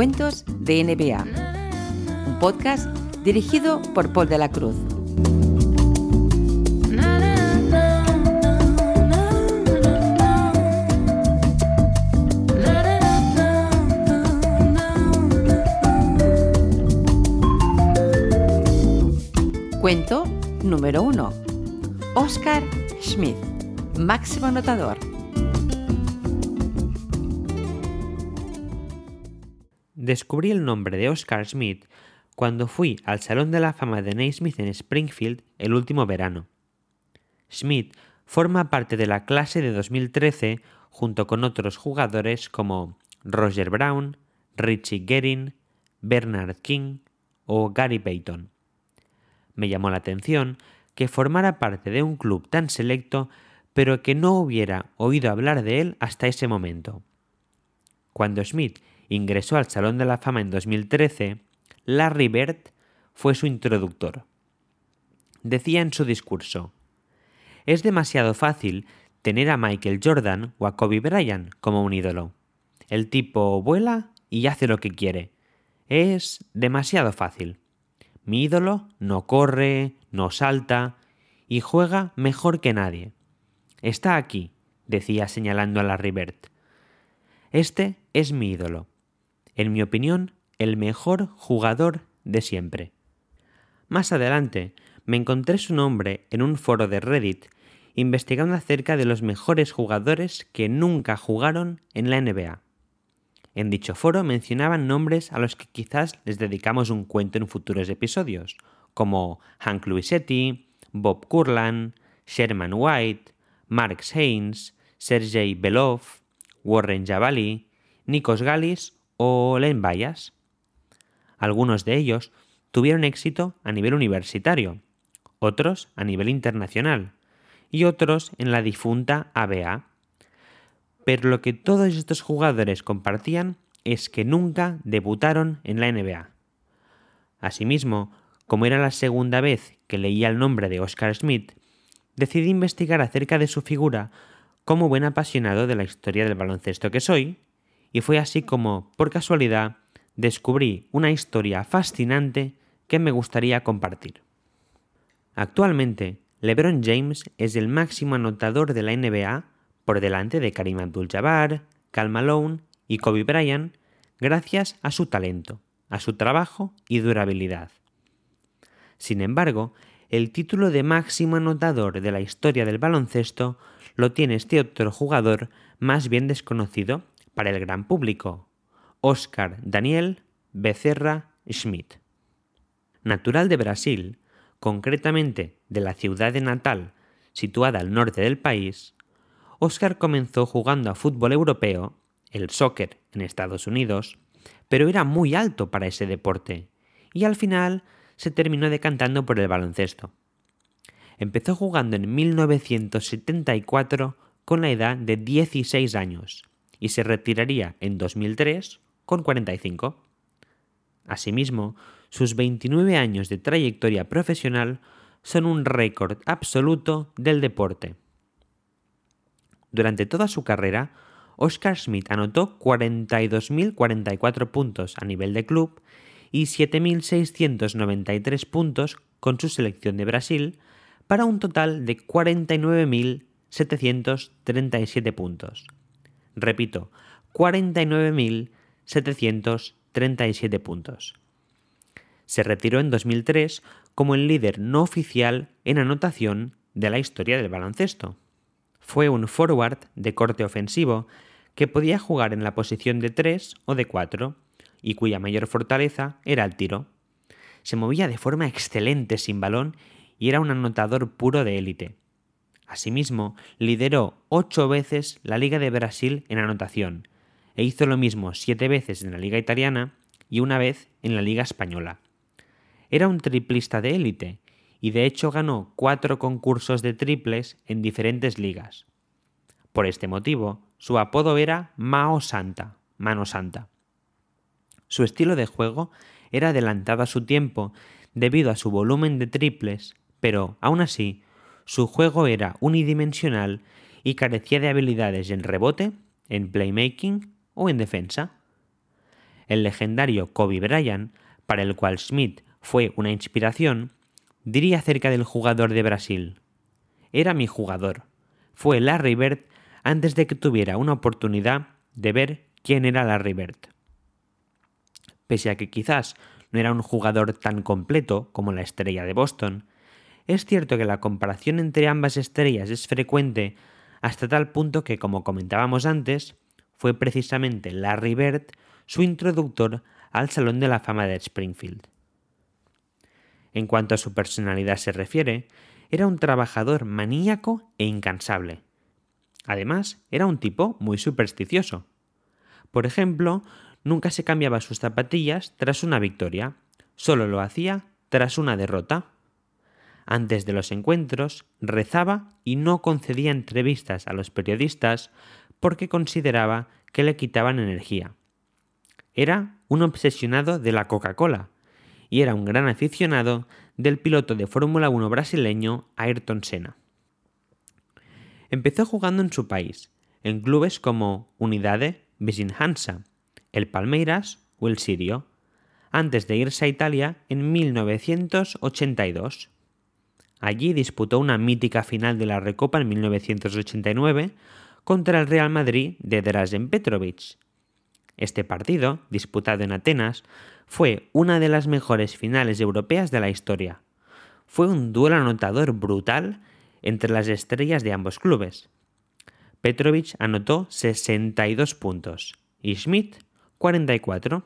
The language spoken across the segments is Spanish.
Cuentos de NBA, un podcast dirigido por Paul de la Cruz. Cuento número 1. Oscar Schmidt, máximo anotador. Descubrí el nombre de Oscar Schmidt cuando fui al Salón de la Fama de Naismith en Springfield el último verano. Schmidt forma parte de la clase de 2013 junto con otros jugadores como Roger Brown, Richie Guerin, Bernard King o Gary Payton. Me llamó la atención que formara parte de un club tan selecto pero que no hubiera oído hablar de él hasta ese momento. Cuando Schmidt ingresó al Salón de la Fama en 2013, Larry Bird fue su introductor. Decía en su discurso, es demasiado fácil tener a Michael Jordan o a Kobe Bryant como un ídolo. El tipo vuela y hace lo que quiere. Es demasiado fácil. Mi ídolo no corre, no salta y juega mejor que nadie. Está aquí, decía señalando a Larry Bird. Este es mi ídolo en mi opinión, el mejor jugador de siempre. Más adelante, me encontré su nombre en un foro de Reddit investigando acerca de los mejores jugadores que nunca jugaron en la NBA. En dicho foro mencionaban nombres a los que quizás les dedicamos un cuento en futuros episodios, como Hank Luisetti, Bob Kurlan, Sherman White, Marx Haynes, Sergei Belov, Warren Jabali, Nikos Galis o Len Bayas. Algunos de ellos tuvieron éxito a nivel universitario, otros a nivel internacional y otros en la difunta ABA. Pero lo que todos estos jugadores compartían es que nunca debutaron en la NBA. Asimismo, como era la segunda vez que leía el nombre de Oscar Smith, decidí investigar acerca de su figura como buen apasionado de la historia del baloncesto que soy y fue así como, por casualidad, descubrí una historia fascinante que me gustaría compartir. Actualmente, LeBron James es el máximo anotador de la NBA por delante de Karim Abdul-Jabbar, Cal Malone y Kobe Bryant gracias a su talento, a su trabajo y durabilidad. Sin embargo, el título de máximo anotador de la historia del baloncesto lo tiene este otro jugador más bien desconocido para el gran público, Oscar Daniel Becerra Schmidt. Natural de Brasil, concretamente de la ciudad de Natal, situada al norte del país, Oscar comenzó jugando a fútbol europeo, el soccer en Estados Unidos, pero era muy alto para ese deporte, y al final se terminó decantando por el baloncesto. Empezó jugando en 1974 con la edad de 16 años y se retiraría en 2003 con 45. Asimismo, sus 29 años de trayectoria profesional son un récord absoluto del deporte. Durante toda su carrera, Oscar Smith anotó 42.044 puntos a nivel de club y 7.693 puntos con su selección de Brasil para un total de 49.737 puntos. Repito, 49.737 puntos. Se retiró en 2003 como el líder no oficial en anotación de la historia del baloncesto. Fue un forward de corte ofensivo que podía jugar en la posición de 3 o de 4 y cuya mayor fortaleza era el tiro. Se movía de forma excelente sin balón y era un anotador puro de élite. Asimismo, lideró ocho veces la Liga de Brasil en anotación, e hizo lo mismo siete veces en la Liga Italiana y una vez en la Liga Española. Era un triplista de élite, y de hecho ganó cuatro concursos de triples en diferentes ligas. Por este motivo, su apodo era Mao Santa, Mano Santa. Su estilo de juego era adelantado a su tiempo debido a su volumen de triples, pero, aún así, su juego era unidimensional y carecía de habilidades en rebote, en playmaking o en defensa. el legendario Kobe Bryant, para el cual Smith fue una inspiración, diría acerca del jugador de Brasil. Era mi jugador. Fue Larry Bird antes de que tuviera una oportunidad de ver quién era Larry Bird. Pese a que quizás no era un jugador tan completo como la estrella de Boston, es cierto que la comparación entre ambas estrellas es frecuente hasta tal punto que, como comentábamos antes, fue precisamente Larry Bird su introductor al Salón de la Fama de Springfield. En cuanto a su personalidad se refiere, era un trabajador maníaco e incansable. Además, era un tipo muy supersticioso. Por ejemplo, nunca se cambiaba sus zapatillas tras una victoria, solo lo hacía tras una derrota. Antes de los encuentros, rezaba y no concedía entrevistas a los periodistas porque consideraba que le quitaban energía. Era un obsesionado de la Coca-Cola y era un gran aficionado del piloto de Fórmula 1 brasileño Ayrton Senna. Empezó jugando en su país, en clubes como Unidade Vizinhansa, el Palmeiras o el Sirio, antes de irse a Italia en 1982. Allí disputó una mítica final de la Recopa en 1989 contra el Real Madrid de Drazen Petrovic. Este partido, disputado en Atenas, fue una de las mejores finales europeas de la historia. Fue un duelo anotador brutal entre las estrellas de ambos clubes. Petrovic anotó 62 puntos y Schmidt 44.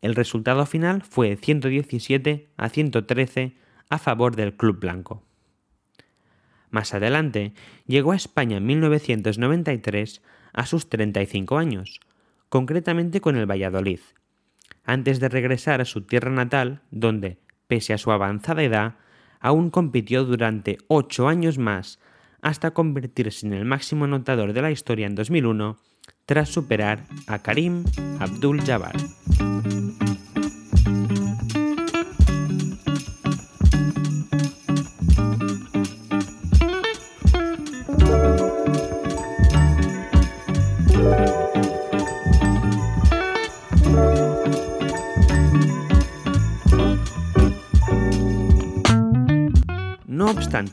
El resultado final fue 117 a 113 a favor del Club Blanco. Más adelante, llegó a España en 1993 a sus 35 años, concretamente con el Valladolid, antes de regresar a su tierra natal, donde, pese a su avanzada edad, aún compitió durante ocho años más hasta convertirse en el máximo anotador de la historia en 2001 tras superar a Karim Abdul-Jabbar.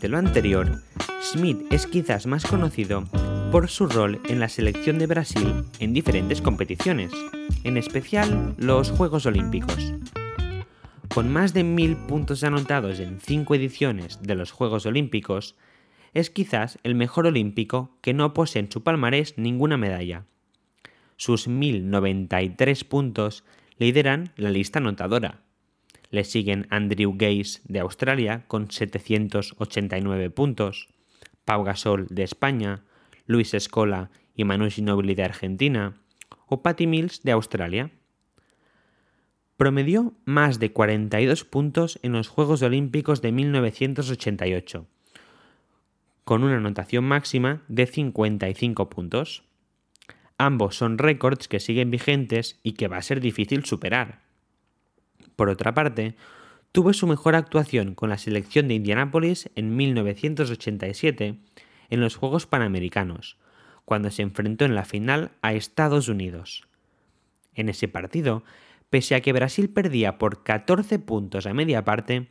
Obstante lo anterior, Smith es quizás más conocido por su rol en la selección de Brasil en diferentes competiciones, en especial los Juegos Olímpicos. Con más de mil puntos anotados en cinco ediciones de los Juegos Olímpicos, es quizás el mejor olímpico que no posee en su palmarés ninguna medalla. Sus 1093 puntos lideran la lista anotadora, le siguen Andrew Gaze de Australia con 789 puntos, Pau Gasol de España, Luis Escola y Manu Ginobili de Argentina, o Patty Mills de Australia. Promedió más de 42 puntos en los Juegos Olímpicos de 1988, con una anotación máxima de 55 puntos. Ambos son récords que siguen vigentes y que va a ser difícil superar. Por otra parte, tuvo su mejor actuación con la selección de Indianápolis en 1987 en los Juegos Panamericanos, cuando se enfrentó en la final a Estados Unidos. En ese partido, pese a que Brasil perdía por 14 puntos a media parte,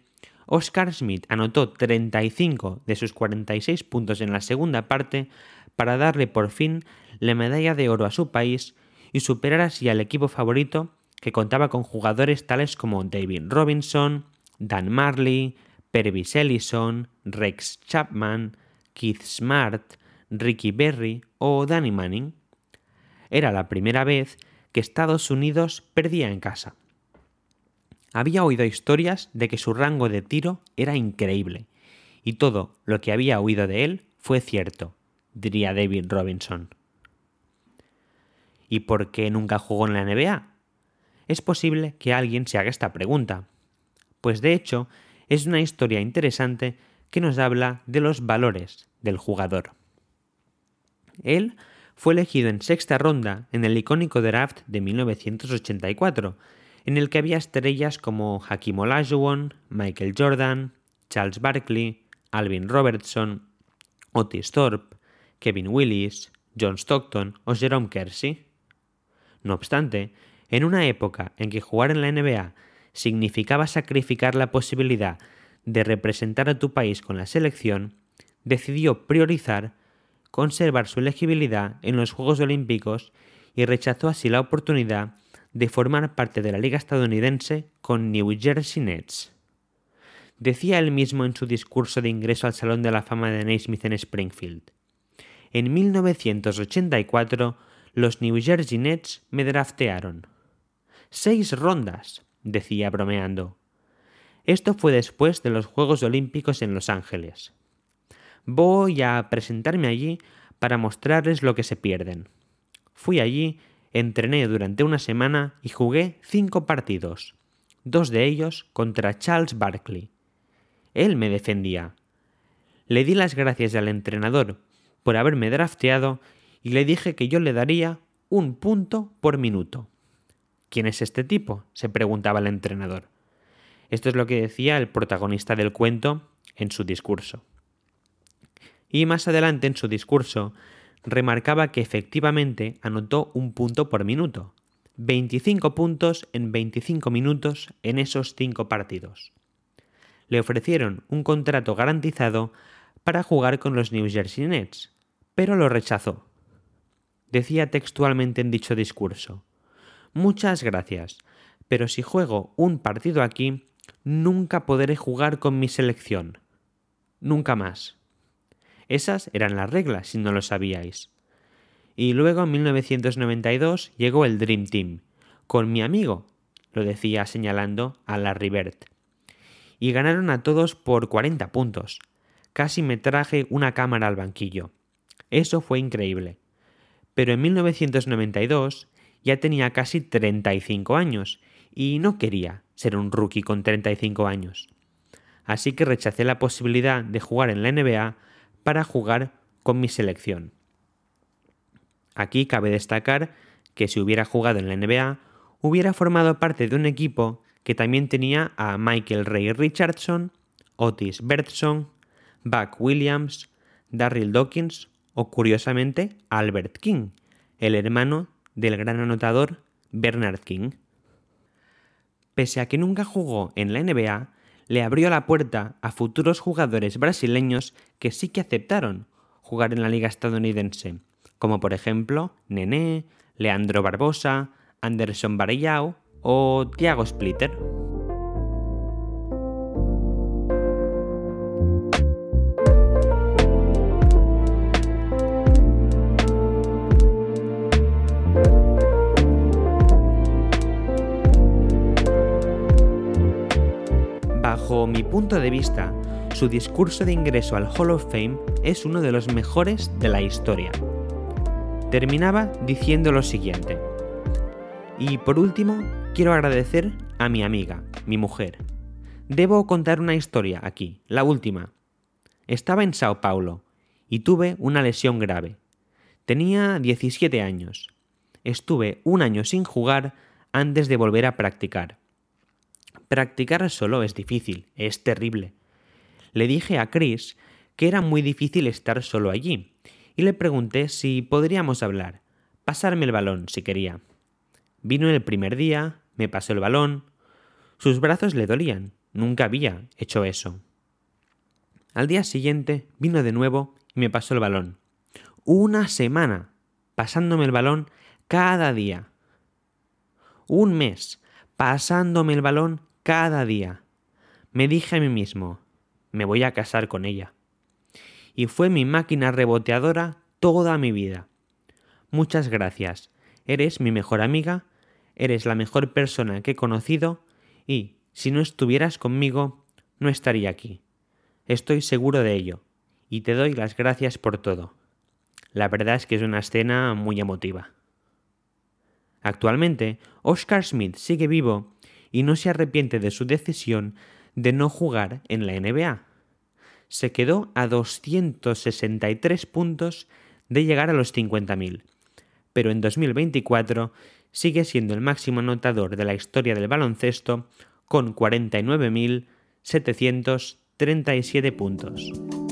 Oscar Smith anotó 35 de sus 46 puntos en la segunda parte para darle por fin la medalla de oro a su país y superar así al equipo favorito que contaba con jugadores tales como David Robinson, Dan Marley, Pervis Ellison, Rex Chapman, Keith Smart, Ricky Berry o Danny Manning. Era la primera vez que Estados Unidos perdía en casa. Había oído historias de que su rango de tiro era increíble, y todo lo que había oído de él fue cierto, diría David Robinson. ¿Y por qué nunca jugó en la NBA? Es posible que alguien se haga esta pregunta, pues de hecho es una historia interesante que nos habla de los valores del jugador. Él fue elegido en sexta ronda en el icónico draft de 1984, en el que había estrellas como Hakim Olajuwon, Michael Jordan, Charles Barkley, Alvin Robertson, Otis Thorpe, Kevin Willis, John Stockton o Jerome Kersey. No obstante, En una época en que jugar en la NBA significaba sacrificar la posibilidad de representar a tu país con la selección, decidió priorizar conservar su elegibilidad en los Juegos Olímpicos y rechazó así la oportunidad de formar parte de la liga estadounidense con New Jersey Nets. Decía él mismo en su discurso de ingreso al Salón de la Fama de Naismith en Springfield. En 1984, los New Jersey Nets me draftearon. Seis rondas, decía bromeando. Esto fue después de los Juegos Olímpicos en Los Ángeles. Voy a presentarme allí para mostrarles lo que se pierden. Fui allí, entrené durante una semana y jugué cinco partidos, dos de ellos contra Charles Barkley. Él me defendía. Le di las gracias al entrenador por haberme drafteado y le dije que yo le daría un punto por minuto. ¿Quién es este tipo? se preguntaba el entrenador. Esto es lo que decía el protagonista del cuento en su discurso. Y más adelante en su discurso remarcaba que efectivamente anotó un punto por minuto, 25 puntos en 25 minutos en esos cinco partidos. Le ofrecieron un contrato garantizado para jugar con los New Jersey Nets, pero lo rechazó. Decía textualmente en dicho discurso, Muchas gracias, pero si juego un partido aquí, nunca podré jugar con mi selección. Nunca más. Esas eran las reglas, si no lo sabíais. Y luego en 1992 llegó el Dream Team, con mi amigo, lo decía señalando a Larry Bird. Y ganaron a todos por 40 puntos. Casi me traje una cámara al banquillo. Eso fue increíble. Pero en 1992 ya tenía casi 35 años y no quería ser un rookie con 35 años. Así que rechacé la posibilidad de jugar en la NBA para jugar con mi selección. Aquí cabe destacar que si hubiera jugado en la NBA, hubiera formado parte de un equipo que también tenía a Michael Ray Richardson, Otis Bertson, Buck Williams, Darryl Dawkins o curiosamente Albert King, el hermano del gran anotador Bernard King. Pese a que nunca jugó en la NBA, le abrió la puerta a futuros jugadores brasileños que sí que aceptaron jugar en la liga estadounidense, como por ejemplo Nené, Leandro Barbosa, Anderson Varellao o Thiago Splitter. Bajo mi punto de vista, su discurso de ingreso al Hall of Fame es uno de los mejores de la historia. Terminaba diciendo lo siguiente. Y por último, quiero agradecer a mi amiga, mi mujer. Debo contar una historia aquí, la última. Estaba en Sao Paulo y tuve una lesión grave. Tenía 17 años. Estuve un año sin jugar antes de volver a practicar. Practicar solo es difícil, es terrible. Le dije a Chris que era muy difícil estar solo allí, y le pregunté si podríamos hablar, pasarme el balón si quería. Vino el primer día, me pasó el balón. Sus brazos le dolían, nunca había hecho eso. Al día siguiente vino de nuevo y me pasó el balón. Una semana, pasándome el balón cada día. Un mes, pasándome el balón cada día. Me dije a mí mismo, me voy a casar con ella. Y fue mi máquina reboteadora toda mi vida. Muchas gracias. Eres mi mejor amiga, eres la mejor persona que he conocido y, si no estuvieras conmigo, no estaría aquí. Estoy seguro de ello, y te doy las gracias por todo. La verdad es que es una escena muy emotiva. Actualmente, Oscar Smith sigue vivo y no se arrepiente de su decisión de no jugar en la NBA. Se quedó a 263 puntos de llegar a los 50.000, pero en 2024 sigue siendo el máximo anotador de la historia del baloncesto con 49.737 puntos.